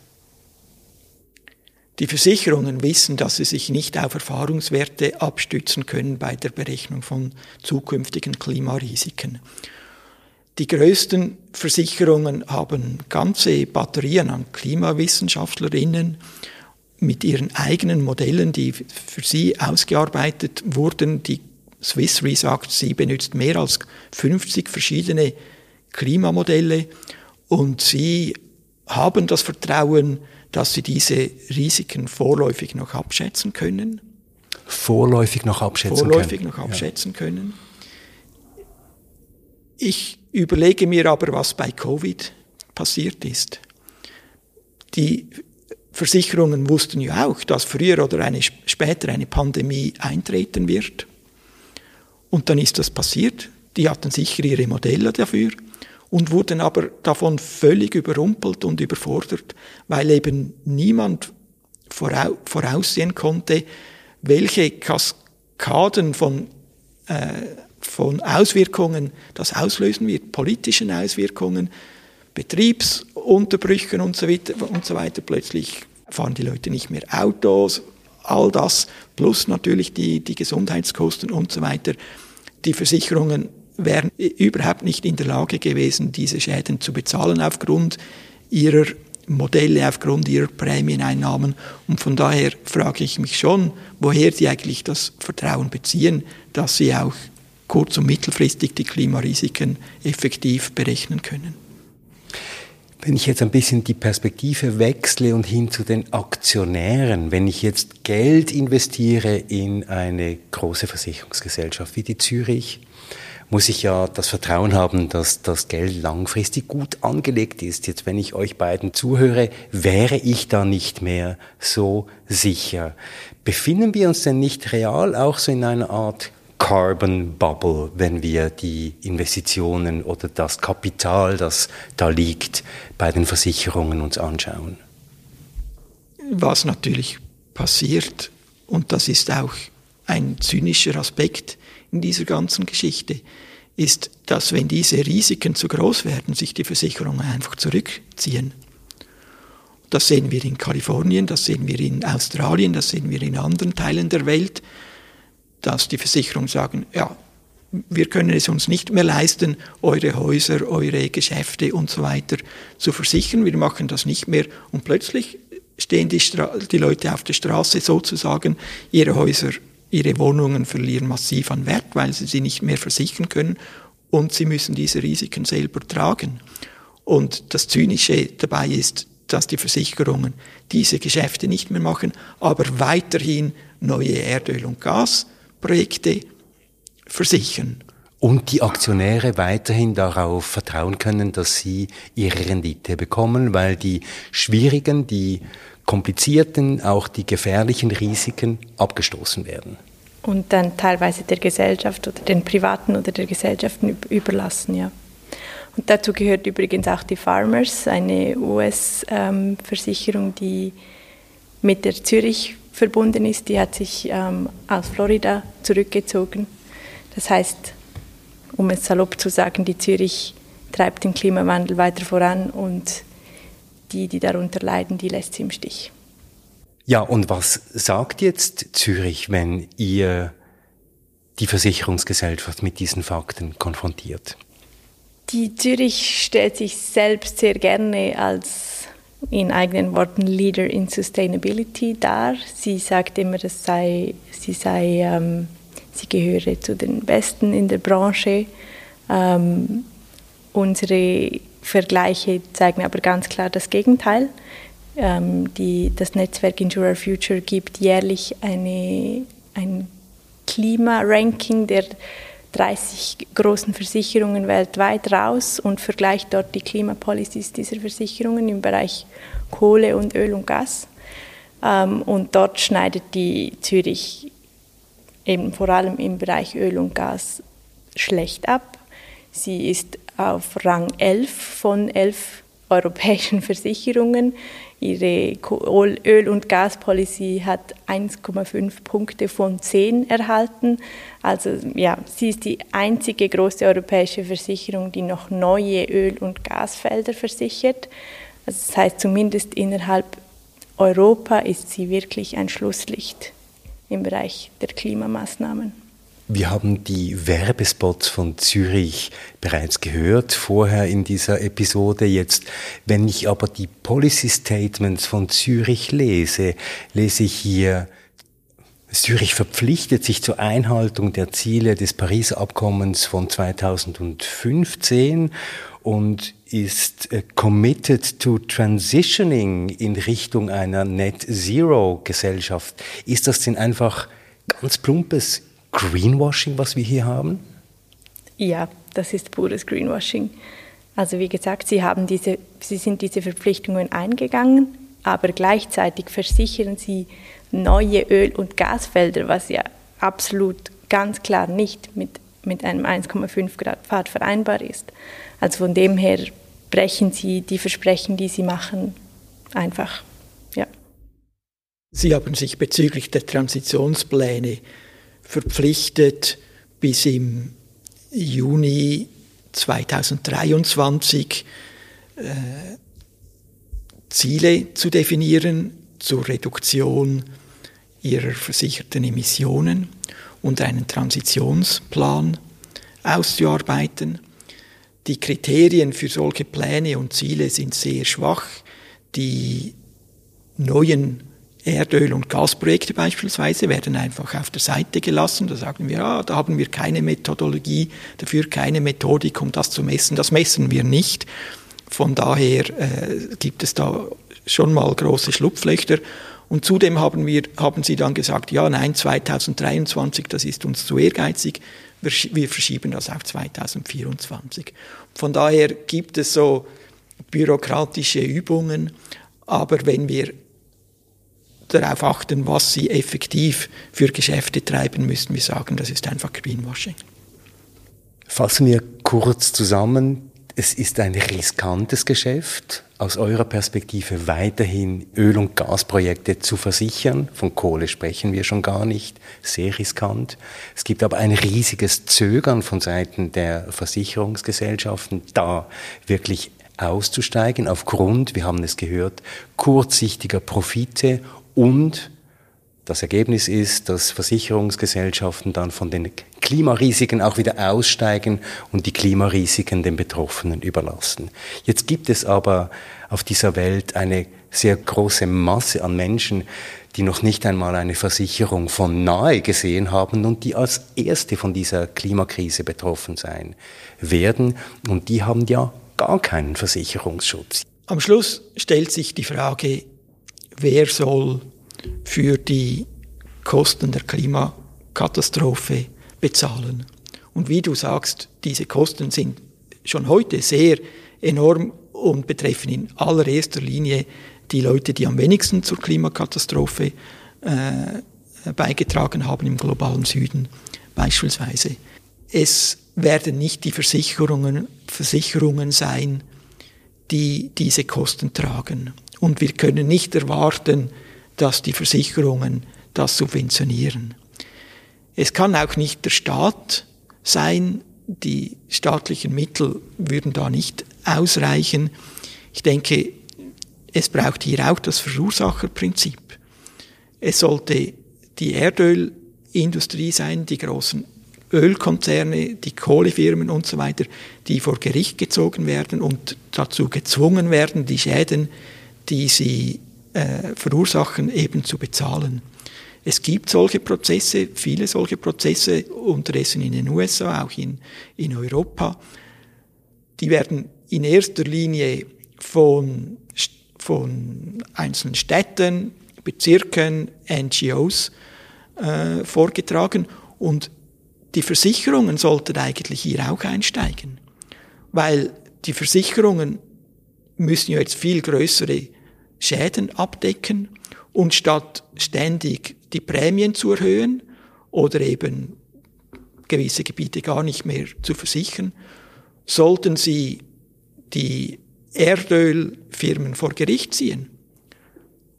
Die Versicherungen wissen, dass sie sich nicht auf Erfahrungswerte abstützen können bei der Berechnung von zukünftigen Klimarisiken. Die größten Versicherungen haben ganze Batterien an Klimawissenschaftlerinnen, mit ihren eigenen Modellen, die für sie ausgearbeitet wurden. Die Swiss Re sagt, sie benutzt mehr als 50 verschiedene Klimamodelle und sie haben das Vertrauen, dass sie diese Risiken vorläufig noch abschätzen können. Vorläufig noch abschätzen vorläufig können. Vorläufig noch abschätzen ja. können. Ich überlege mir aber, was bei Covid passiert ist. Die Versicherungen wussten ja auch, dass früher oder eine, später eine Pandemie eintreten wird. Und dann ist das passiert. Die hatten sicher ihre Modelle dafür und wurden aber davon völlig überrumpelt und überfordert, weil eben niemand voraussehen konnte, welche Kaskaden von, äh, von Auswirkungen das auslösen wird, politischen Auswirkungen, Betriebsunterbrüchen und so weiter und so weiter. Plötzlich fahren die Leute nicht mehr Autos, all das, plus natürlich die, die Gesundheitskosten und so weiter. Die Versicherungen wären überhaupt nicht in der Lage gewesen, diese Schäden zu bezahlen aufgrund ihrer Modelle, aufgrund ihrer Prämieneinnahmen. Und von daher frage ich mich schon, woher sie eigentlich das Vertrauen beziehen, dass sie auch kurz- und mittelfristig die Klimarisiken effektiv berechnen können. Wenn ich jetzt ein bisschen die Perspektive wechsle und hin zu den Aktionären, wenn ich jetzt Geld investiere in eine große Versicherungsgesellschaft wie die Zürich, muss ich ja das Vertrauen haben, dass das Geld langfristig gut angelegt ist. Jetzt, wenn ich euch beiden zuhöre, wäre ich da nicht mehr so sicher. Befinden wir uns denn nicht real auch so in einer Art Carbon Bubble, wenn wir die Investitionen oder das Kapital, das da liegt, bei den Versicherungen uns anschauen. Was natürlich passiert, und das ist auch ein zynischer Aspekt in dieser ganzen Geschichte, ist, dass wenn diese Risiken zu groß werden, sich die Versicherungen einfach zurückziehen. Das sehen wir in Kalifornien, das sehen wir in Australien, das sehen wir in anderen Teilen der Welt dass die Versicherungen sagen, ja, wir können es uns nicht mehr leisten, eure Häuser, eure Geschäfte und so weiter zu versichern. Wir machen das nicht mehr. Und plötzlich stehen die, die Leute auf der Straße sozusagen, ihre Häuser, ihre Wohnungen verlieren massiv an Wert, weil sie sie nicht mehr versichern können und sie müssen diese Risiken selber tragen. Und das Zynische dabei ist, dass die Versicherungen diese Geschäfte nicht mehr machen, aber weiterhin neue Erdöl und Gas Projekte versichern. Und die Aktionäre weiterhin darauf vertrauen können, dass sie ihre Rendite bekommen, weil die schwierigen, die komplizierten, auch die gefährlichen Risiken abgestoßen werden. Und dann teilweise der Gesellschaft oder den Privaten oder der Gesellschaften überlassen, ja. Und dazu gehört übrigens auch die Farmers, eine US-Versicherung, ähm, die mit der Zürich verbunden ist, die hat sich ähm, aus Florida zurückgezogen. Das heißt, um es salopp zu sagen, die Zürich treibt den Klimawandel weiter voran und die, die darunter leiden, die lässt sie im Stich. Ja, und was sagt jetzt Zürich, wenn ihr die Versicherungsgesellschaft mit diesen Fakten konfrontiert? Die Zürich stellt sich selbst sehr gerne als in eigenen Worten Leader in Sustainability dar. Sie sagt immer, dass sei, sie sei ähm, sie gehöre zu den Besten in der Branche. Ähm, unsere Vergleiche zeigen aber ganz klar das Gegenteil. Ähm, die, das Netzwerk Insure Future gibt jährlich eine, ein Klimaranking der 30 großen Versicherungen weltweit raus und vergleicht dort die Klimapolicies dieser Versicherungen im Bereich Kohle und Öl und Gas. Ähm, und dort schneidet die Zürich eben vor allem im Bereich Öl und Gas schlecht ab. Sie ist auf Rang 11 von 11 europäischen Versicherungen. Ihre Öl- und Gaspolicy hat 1,5 Punkte von 10 erhalten. Also ja, sie ist die einzige große europäische Versicherung, die noch neue Öl- und Gasfelder versichert. Also das heißt, zumindest innerhalb Europa ist sie wirklich ein Schlusslicht im Bereich der Klimamaßnahmen. Wir haben die Werbespots von Zürich bereits gehört, vorher in dieser Episode. Jetzt, wenn ich aber die Policy Statements von Zürich lese, lese ich hier, Zürich verpflichtet sich zur Einhaltung der Ziele des Pariser Abkommens von 2015 und ist äh, committed to transitioning in Richtung einer Net Zero Gesellschaft. Ist das denn einfach ganz plumpes Greenwashing, was wir hier haben? Ja, das ist pures Greenwashing. Also wie gesagt, Sie, haben diese, Sie sind diese Verpflichtungen eingegangen, aber gleichzeitig versichern Sie neue Öl- und Gasfelder, was ja absolut ganz klar nicht mit, mit einem 1,5 Grad Pfad vereinbar ist. Also von dem her brechen Sie die Versprechen, die Sie machen, einfach. Ja. Sie haben sich bezüglich der Transitionspläne verpflichtet, bis im Juni 2023 äh, Ziele zu definieren zur Reduktion ihrer versicherten Emissionen und einen Transitionsplan auszuarbeiten. Die Kriterien für solche Pläne und Ziele sind sehr schwach. Die neuen Erdöl- und Gasprojekte beispielsweise werden einfach auf der Seite gelassen. Da sagen wir, ah, da haben wir keine Methodologie dafür, keine Methodik, um das zu messen. Das messen wir nicht. Von daher äh, gibt es da schon mal große Schlupflöcher. Und zudem haben, wir, haben sie dann gesagt, ja, nein, 2023, das ist uns zu ehrgeizig, wir, wir verschieben das auf 2024. Von daher gibt es so bürokratische Übungen, aber wenn wir darauf achten, was sie effektiv für Geschäfte treiben, müssen wir sagen, das ist einfach Greenwashing. Fassen wir kurz zusammen. Es ist ein riskantes Geschäft, aus eurer Perspektive weiterhin Öl- und Gasprojekte zu versichern. Von Kohle sprechen wir schon gar nicht. Sehr riskant. Es gibt aber ein riesiges Zögern von Seiten der Versicherungsgesellschaften, da wirklich auszusteigen, aufgrund, wir haben es gehört, kurzsichtiger Profite und das Ergebnis ist, dass Versicherungsgesellschaften dann von den Klimarisiken auch wieder aussteigen und die Klimarisiken den Betroffenen überlassen. Jetzt gibt es aber auf dieser Welt eine sehr große Masse an Menschen, die noch nicht einmal eine Versicherung von nahe gesehen haben und die als erste von dieser Klimakrise betroffen sein werden. Und die haben ja gar keinen Versicherungsschutz. Am Schluss stellt sich die Frage, wer soll für die Kosten der Klimakatastrophe bezahlen. Und wie du sagst, diese Kosten sind schon heute sehr enorm und betreffen in allererster Linie die Leute, die am wenigsten zur Klimakatastrophe äh, beigetragen haben im globalen Süden beispielsweise. Es werden nicht die Versicherungen, Versicherungen sein, die diese Kosten tragen. Und wir können nicht erwarten, dass die Versicherungen das subventionieren. Es kann auch nicht der Staat sein, die staatlichen Mittel würden da nicht ausreichen. Ich denke, es braucht hier auch das Verursacherprinzip. Es sollte die Erdölindustrie sein, die großen Ölkonzerne, die Kohlefirmen und so weiter, die vor Gericht gezogen werden und dazu gezwungen werden, die Schäden die sie äh, verursachen, eben zu bezahlen. Es gibt solche Prozesse, viele solche Prozesse, unterdessen in den USA, auch in, in Europa. Die werden in erster Linie von, von einzelnen Städten, Bezirken, NGOs äh, vorgetragen und die Versicherungen sollten eigentlich hier auch einsteigen, weil die Versicherungen müssen ja jetzt viel größere Schäden abdecken und statt ständig die Prämien zu erhöhen oder eben gewisse Gebiete gar nicht mehr zu versichern, sollten sie die Erdölfirmen vor Gericht ziehen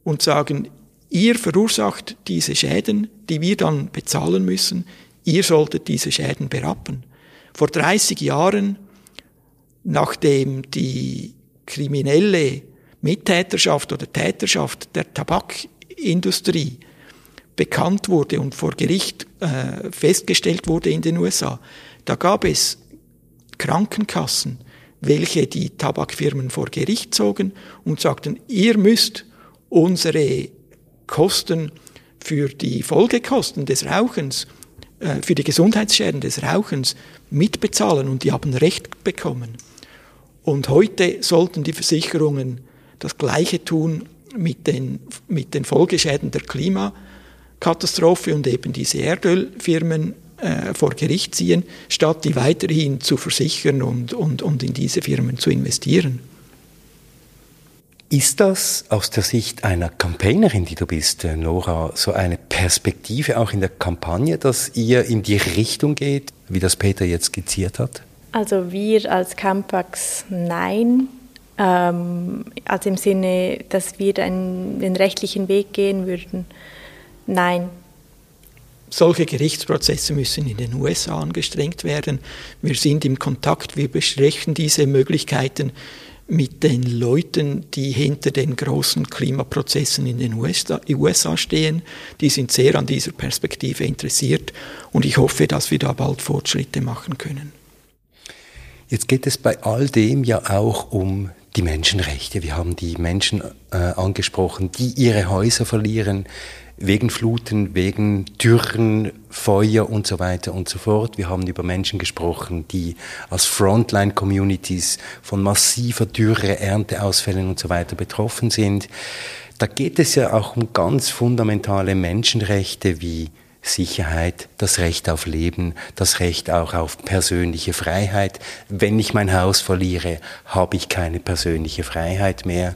und sagen, ihr verursacht diese Schäden, die wir dann bezahlen müssen, ihr solltet diese Schäden berappen. Vor 30 Jahren, nachdem die kriminelle Mittäterschaft oder Täterschaft der Tabakindustrie bekannt wurde und vor Gericht äh, festgestellt wurde in den USA, da gab es Krankenkassen, welche die Tabakfirmen vor Gericht zogen und sagten, ihr müsst unsere Kosten für die Folgekosten des Rauchens, äh, für die Gesundheitsschäden des Rauchens mitbezahlen und die haben Recht bekommen. Und heute sollten die Versicherungen das Gleiche tun mit den, mit den Folgeschäden der Klimakatastrophe und eben diese Erdölfirmen äh, vor Gericht ziehen, statt die weiterhin zu versichern und, und, und in diese Firmen zu investieren. Ist das aus der Sicht einer Campaignerin, die du bist, äh, Nora, so eine Perspektive auch in der Kampagne, dass ihr in die Richtung geht, wie das Peter jetzt skizziert hat? Also wir als Campax nein. Ähm, also im Sinne, dass wir einen, den rechtlichen Weg gehen würden, nein. Solche Gerichtsprozesse müssen in den USA angestrengt werden. Wir sind im Kontakt, wir besprechen diese Möglichkeiten mit den Leuten, die hinter den großen Klimaprozessen in den USA stehen. Die sind sehr an dieser Perspektive interessiert und ich hoffe, dass wir da bald Fortschritte machen können. Jetzt geht es bei all dem ja auch um die Menschenrechte. Wir haben die Menschen äh, angesprochen, die ihre Häuser verlieren wegen Fluten, wegen Dürren, Feuer und so weiter und so fort. Wir haben über Menschen gesprochen, die als Frontline-Communities von massiver Dürre, Ernteausfällen und so weiter betroffen sind. Da geht es ja auch um ganz fundamentale Menschenrechte wie Sicherheit, das Recht auf Leben, das Recht auch auf persönliche Freiheit. Wenn ich mein Haus verliere, habe ich keine persönliche Freiheit mehr.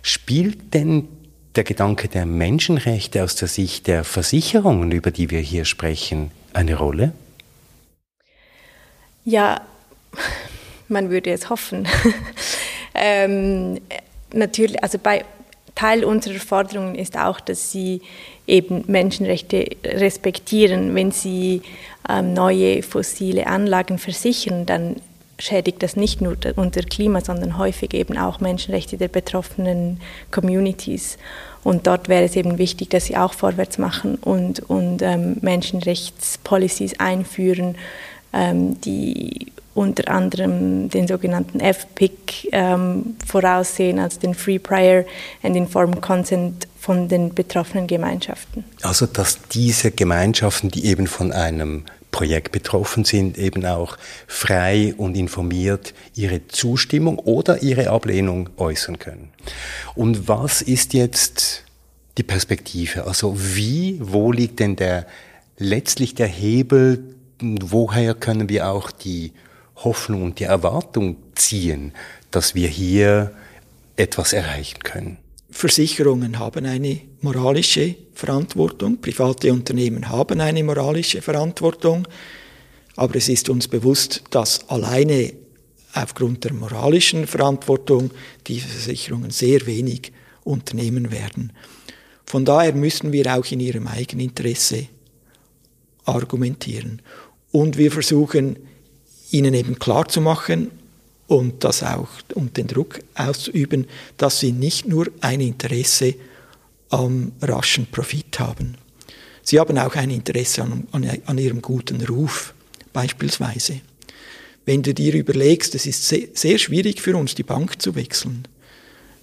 Spielt denn der Gedanke der Menschenrechte aus der Sicht der Versicherungen, über die wir hier sprechen, eine Rolle? Ja, man würde es hoffen. ähm, natürlich, also bei Teil unserer Forderungen ist auch, dass sie eben Menschenrechte respektieren. Wenn sie ähm, neue fossile Anlagen versichern, dann schädigt das nicht nur unser Klima, sondern häufig eben auch Menschenrechte der betroffenen Communities. Und dort wäre es eben wichtig, dass sie auch vorwärts machen und, und ähm, Menschenrechtspolicies einführen, die unter anderem den sogenannten FPIC ähm, voraussehen, also den Free Prior and Informed Consent von den betroffenen Gemeinschaften. Also dass diese Gemeinschaften, die eben von einem Projekt betroffen sind, eben auch frei und informiert ihre Zustimmung oder ihre Ablehnung äußern können. Und was ist jetzt die Perspektive? Also wie, wo liegt denn der letztlich der Hebel, woher können wir auch die Hoffnung und die Erwartung ziehen, dass wir hier etwas erreichen können. Versicherungen haben eine moralische Verantwortung, private Unternehmen haben eine moralische Verantwortung, aber es ist uns bewusst, dass alleine aufgrund der moralischen Verantwortung die Versicherungen sehr wenig unternehmen werden. Von daher müssen wir auch in ihrem Eigeninteresse argumentieren. Und wir versuchen ihnen eben klar zu machen und das auch und den Druck auszuüben, dass sie nicht nur ein Interesse am raschen Profit haben. Sie haben auch ein Interesse an, an, an ihrem guten Ruf, beispielsweise. Wenn du dir überlegst, es ist sehr, sehr schwierig für uns, die Bank zu wechseln.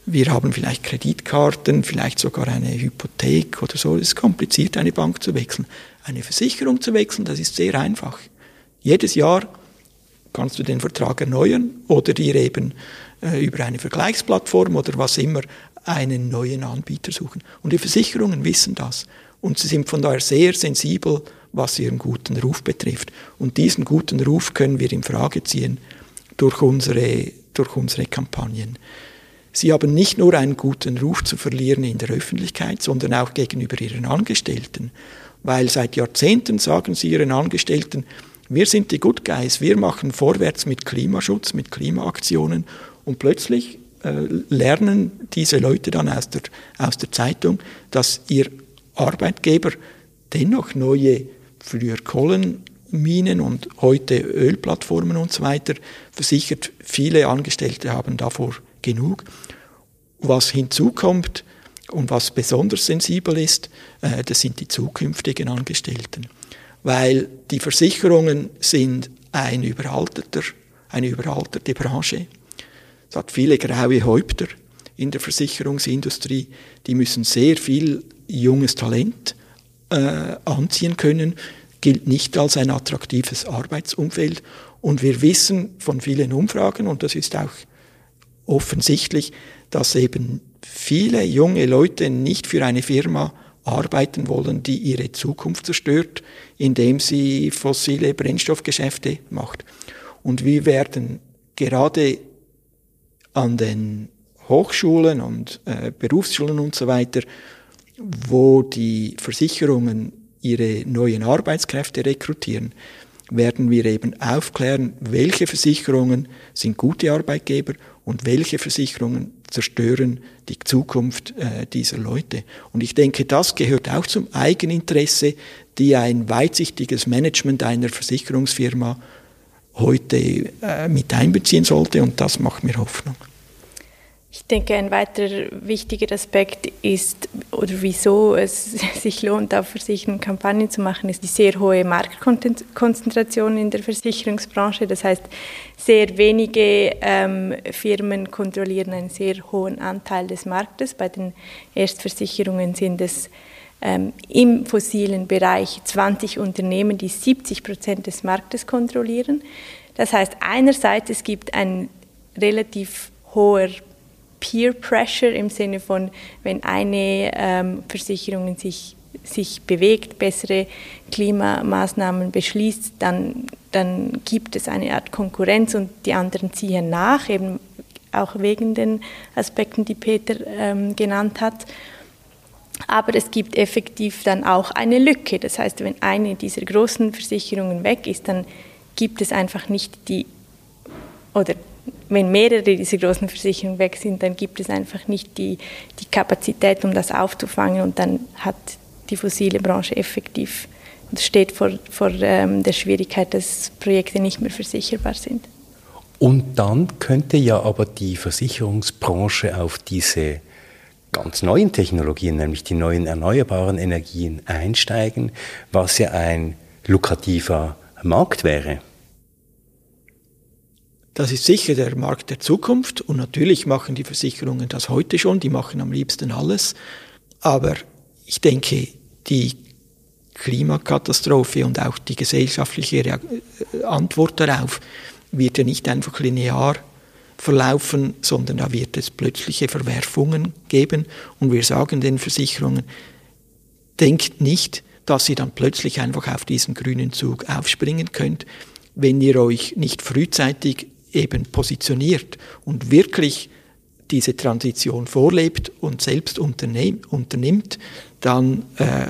wir haben vielleicht Kreditkarten, vielleicht sogar eine Hypothek oder so. Es ist kompliziert, eine Bank zu wechseln. Eine Versicherung zu wechseln, das ist sehr einfach. Jedes Jahr kannst du den Vertrag erneuern oder dir eben äh, über eine Vergleichsplattform oder was immer einen neuen Anbieter suchen. Und die Versicherungen wissen das. Und sie sind von daher sehr sensibel, was ihren guten Ruf betrifft. Und diesen guten Ruf können wir in Frage ziehen durch unsere, durch unsere Kampagnen. Sie haben nicht nur einen guten Ruf zu verlieren in der Öffentlichkeit, sondern auch gegenüber ihren Angestellten. Weil seit Jahrzehnten sagen sie ihren Angestellten, wir sind die Good Guys, wir machen vorwärts mit Klimaschutz, mit Klimaaktionen und plötzlich äh, lernen diese Leute dann aus der, aus der Zeitung, dass ihr Arbeitgeber dennoch neue, früher Kohlenminen und heute Ölplattformen und so weiter versichert. Viele Angestellte haben davor genug. Was hinzukommt und was besonders sensibel ist, äh, das sind die zukünftigen Angestellten. Weil die Versicherungen sind ein überalterter, eine überalterte Branche. Es hat viele graue Häupter in der Versicherungsindustrie. Die müssen sehr viel junges Talent äh, anziehen können, gilt nicht als ein attraktives Arbeitsumfeld. Und wir wissen von vielen Umfragen, und das ist auch offensichtlich, dass eben viele junge Leute nicht für eine Firma arbeiten wollen, die ihre Zukunft zerstört, indem sie fossile Brennstoffgeschäfte macht. Und wir werden gerade an den Hochschulen und äh, Berufsschulen und so weiter, wo die Versicherungen ihre neuen Arbeitskräfte rekrutieren, werden wir eben aufklären, welche Versicherungen sind gute Arbeitgeber und welche Versicherungen zerstören die Zukunft äh, dieser Leute. Und ich denke, das gehört auch zum Eigeninteresse, die ein weitsichtiges Management einer Versicherungsfirma heute äh, mit einbeziehen sollte und das macht mir Hoffnung. Ich denke, ein weiterer wichtiger Aspekt ist, oder wieso es sich lohnt, auf Versicherungen Kampagnen zu machen, ist die sehr hohe Marktkonzentration in der Versicherungsbranche. Das heißt, sehr wenige ähm, Firmen kontrollieren einen sehr hohen Anteil des Marktes. Bei den Erstversicherungen sind es ähm, im fossilen Bereich 20 Unternehmen, die 70 Prozent des Marktes kontrollieren. Das heißt, einerseits es gibt ein relativ hoher Peer Pressure im Sinne von, wenn eine ähm, Versicherung sich, sich bewegt, bessere Klimamaßnahmen beschließt, dann, dann gibt es eine Art Konkurrenz und die anderen ziehen nach, eben auch wegen den Aspekten, die Peter ähm, genannt hat. Aber es gibt effektiv dann auch eine Lücke. Das heißt, wenn eine dieser großen Versicherungen weg ist, dann gibt es einfach nicht die, oder wenn mehrere dieser großen Versicherungen weg sind, dann gibt es einfach nicht die, die Kapazität, um das aufzufangen und dann hat die fossile Branche effektiv, steht vor, vor ähm, der Schwierigkeit, dass Projekte nicht mehr versicherbar sind. Und dann könnte ja aber die Versicherungsbranche auf diese ganz neuen Technologien, nämlich die neuen erneuerbaren Energien, einsteigen, was ja ein lukrativer Markt wäre. Das ist sicher der Markt der Zukunft und natürlich machen die Versicherungen das heute schon, die machen am liebsten alles. Aber ich denke, die Klimakatastrophe und auch die gesellschaftliche äh, Antwort darauf wird ja nicht einfach linear verlaufen, sondern da wird es plötzliche Verwerfungen geben und wir sagen den Versicherungen, denkt nicht, dass ihr dann plötzlich einfach auf diesen grünen Zug aufspringen könnt, wenn ihr euch nicht frühzeitig eben positioniert und wirklich diese Transition vorlebt und selbst unternimmt, dann äh,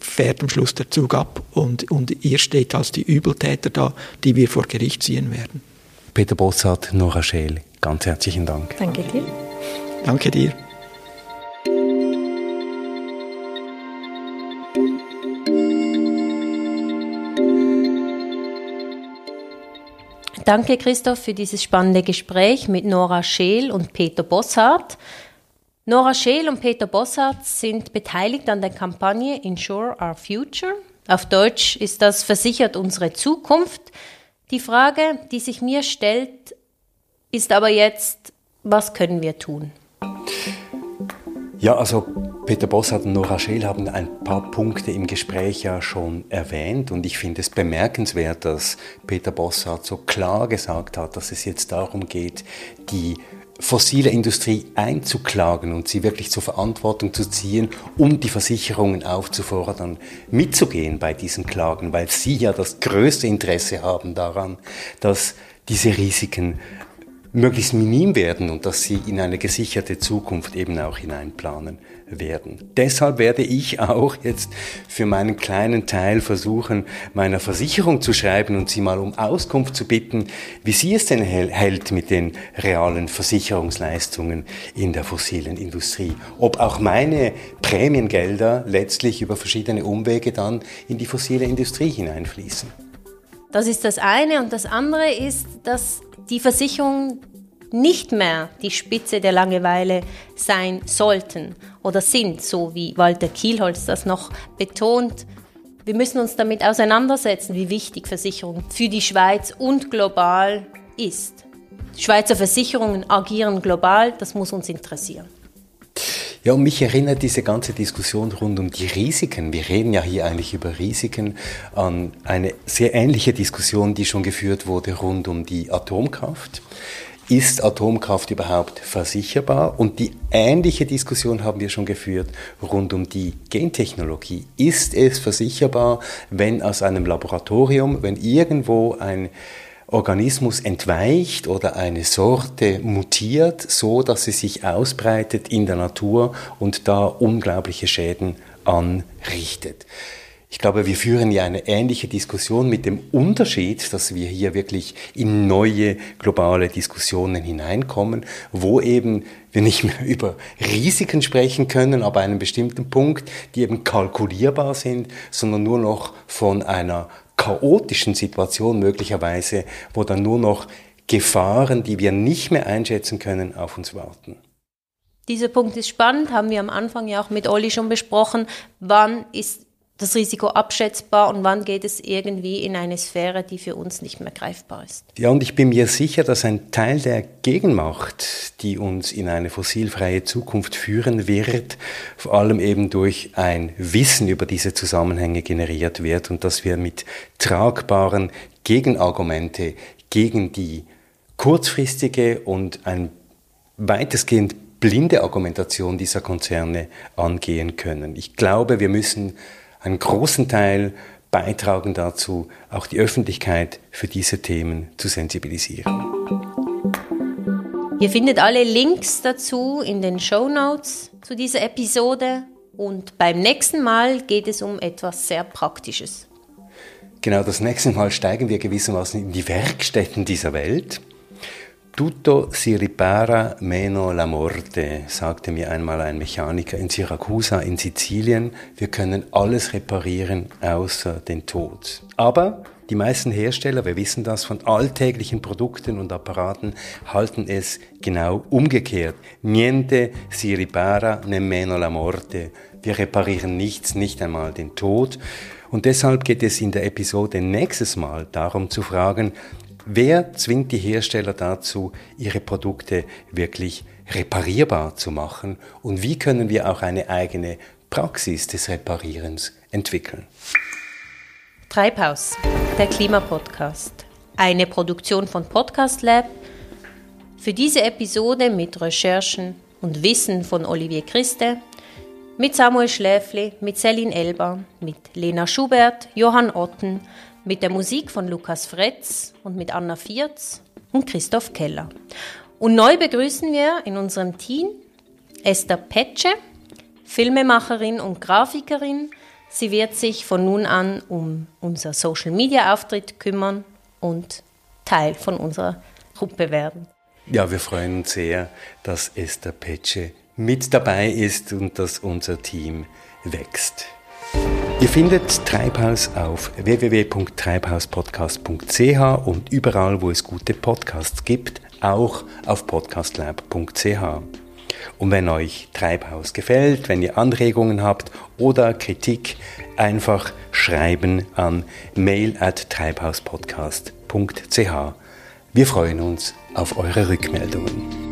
fährt am Schluss der Zug ab und, und ihr steht als die Übeltäter da, die wir vor Gericht ziehen werden. Peter Bossart, Nora Scheel, ganz herzlichen Dank. Danke dir. Danke dir. Danke, Christoph, für dieses spannende Gespräch mit Nora Scheel und Peter Bossart. Nora Scheel und Peter Bossart sind beteiligt an der Kampagne Insure Our Future. Auf Deutsch ist das Versichert unsere Zukunft. Die Frage, die sich mir stellt, ist aber jetzt, was können wir tun? Ja, also Peter Bossart und Nora Scheel haben ein paar Punkte im Gespräch ja schon erwähnt. Und ich finde es bemerkenswert, dass Peter Bossart so klar gesagt hat, dass es jetzt darum geht, die fossile Industrie einzuklagen und sie wirklich zur Verantwortung zu ziehen, um die Versicherungen aufzufordern, mitzugehen bei diesen Klagen, weil sie ja das größte Interesse haben daran, dass diese Risiken möglichst minim werden und dass sie in eine gesicherte Zukunft eben auch hineinplanen werden. Deshalb werde ich auch jetzt für meinen kleinen Teil versuchen, meiner Versicherung zu schreiben und sie mal um Auskunft zu bitten, wie sie es denn hält mit den realen Versicherungsleistungen in der fossilen Industrie. Ob auch meine Prämiengelder letztlich über verschiedene Umwege dann in die fossile Industrie hineinfließen. Das ist das eine. Und das andere ist, dass die Versicherungen nicht mehr die Spitze der Langeweile sein sollten oder sind, so wie Walter Kielholz das noch betont. Wir müssen uns damit auseinandersetzen, wie wichtig Versicherung für die Schweiz und global ist. Schweizer Versicherungen agieren global, das muss uns interessieren. Ja, und mich erinnert diese ganze Diskussion rund um die Risiken. Wir reden ja hier eigentlich über Risiken an eine sehr ähnliche Diskussion, die schon geführt wurde rund um die Atomkraft. Ist Atomkraft überhaupt versicherbar? Und die ähnliche Diskussion haben wir schon geführt rund um die Gentechnologie. Ist es versicherbar, wenn aus einem Laboratorium, wenn irgendwo ein Organismus entweicht oder eine Sorte mutiert, so dass sie sich ausbreitet in der Natur und da unglaubliche Schäden anrichtet. Ich glaube, wir führen ja eine ähnliche Diskussion mit dem Unterschied, dass wir hier wirklich in neue globale Diskussionen hineinkommen, wo eben wir nicht mehr über Risiken sprechen können, aber einem bestimmten Punkt, die eben kalkulierbar sind, sondern nur noch von einer chaotischen Situation möglicherweise, wo dann nur noch Gefahren, die wir nicht mehr einschätzen können, auf uns warten. Dieser Punkt ist spannend, haben wir am Anfang ja auch mit Olli schon besprochen. Wann ist das Risiko abschätzbar und wann geht es irgendwie in eine Sphäre, die für uns nicht mehr greifbar ist. Ja, und ich bin mir sicher, dass ein Teil der Gegenmacht, die uns in eine fossilfreie Zukunft führen wird, vor allem eben durch ein Wissen über diese Zusammenhänge generiert wird und dass wir mit tragbaren Gegenargumente gegen die kurzfristige und ein weitestgehend blinde Argumentation dieser Konzerne angehen können. Ich glaube, wir müssen einen großen Teil beitragen dazu, auch die Öffentlichkeit für diese Themen zu sensibilisieren. Ihr findet alle Links dazu in den Show Notes zu dieser Episode und beim nächsten Mal geht es um etwas sehr Praktisches. Genau, das nächste Mal steigen wir gewissermaßen in die Werkstätten dieser Welt. Tutto si ripara meno la morte, sagte mir einmal ein Mechaniker in Syracusa in Sizilien. Wir können alles reparieren außer den Tod. Aber die meisten Hersteller, wir wissen das, von alltäglichen Produkten und Apparaten halten es genau umgekehrt. Niente si ripara nemmeno la morte. Wir reparieren nichts, nicht einmal den Tod. Und deshalb geht es in der Episode nächstes Mal darum zu fragen, Wer zwingt die Hersteller dazu, ihre Produkte wirklich reparierbar zu machen? Und wie können wir auch eine eigene Praxis des Reparierens entwickeln? Treibhaus, der Klimapodcast. Eine Produktion von Podcast Lab. Für diese Episode mit Recherchen und Wissen von Olivier Christe, mit Samuel Schläfli, mit Celine Elber, mit Lena Schubert, Johann Otten, mit der Musik von Lukas Fretz und mit Anna Viertz und Christoph Keller. Und neu begrüßen wir in unserem Team Esther Petsche, Filmemacherin und Grafikerin. Sie wird sich von nun an um unser Social-Media-Auftritt kümmern und Teil von unserer Gruppe werden. Ja, wir freuen uns sehr, dass Esther Petsche mit dabei ist und dass unser Team wächst. Ihr findet Treibhaus auf www.treibhauspodcast.ch und überall, wo es gute Podcasts gibt, auch auf podcastlab.ch. Und wenn euch Treibhaus gefällt, wenn ihr Anregungen habt oder Kritik, einfach schreiben an mail at treibhauspodcast.ch. Wir freuen uns auf eure Rückmeldungen.